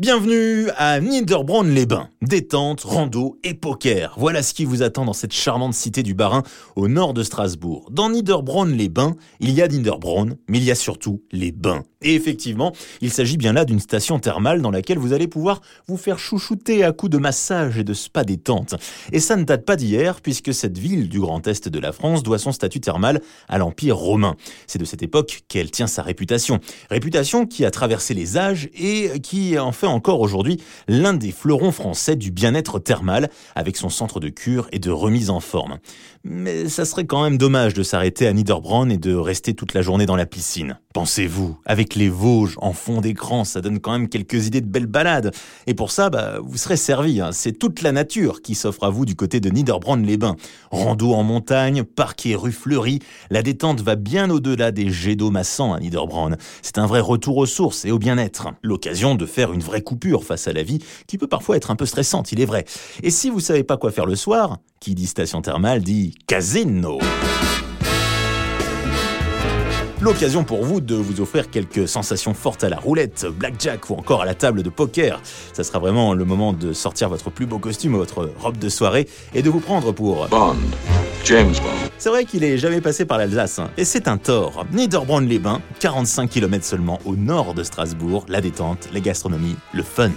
Bienvenue à Niederbronn-les-Bains. Détente, rando et poker. Voilà ce qui vous attend dans cette charmante cité du Bas-Rhin au nord de Strasbourg. Dans Niederbronn-les-Bains, il y a Niederbronn, mais il y a surtout les bains. Et effectivement, il s'agit bien là d'une station thermale dans laquelle vous allez pouvoir vous faire chouchouter à coups de massage et de spa détente. Et ça ne date pas d'hier, puisque cette ville du Grand Est de la France doit son statut thermal à l'Empire romain. C'est de cette époque qu'elle tient sa réputation. Réputation qui a traversé les âges et qui en fait encore aujourd'hui l'un des fleurons français du bien-être thermal, avec son centre de cure et de remise en forme. Mais ça serait quand même dommage de s'arrêter à Niederbronn et de rester toute la journée dans la piscine. Pensez-vous, avec les Vosges en fond d'écran, ça donne quand même quelques idées de belles balades. Et pour ça, bah, vous serez servi. Hein. C'est toute la nature qui s'offre à vous du côté de Niederbronn-les-Bains. Rando en montagne, parquet rue Fleury, la détente va bien au-delà des jets d'eau massants à Niederbronn. C'est un vrai retour aux sources et au bien-être. L'occasion de faire une vraie coupure face à la vie, qui peut parfois être un peu stressante, il est vrai. Et si vous savez pas quoi faire le soir, qui dit station thermale dit casino. L'occasion pour vous de vous offrir quelques sensations fortes à la roulette, blackjack ou encore à la table de poker. Ça sera vraiment le moment de sortir votre plus beau costume, votre robe de soirée et de vous prendre pour Bond. James Bond. C'est vrai qu'il est jamais passé par l'Alsace, hein. et c'est un tort. Niederbronn-les-Bains, 45 km seulement au nord de Strasbourg, la détente, la gastronomie, le fun.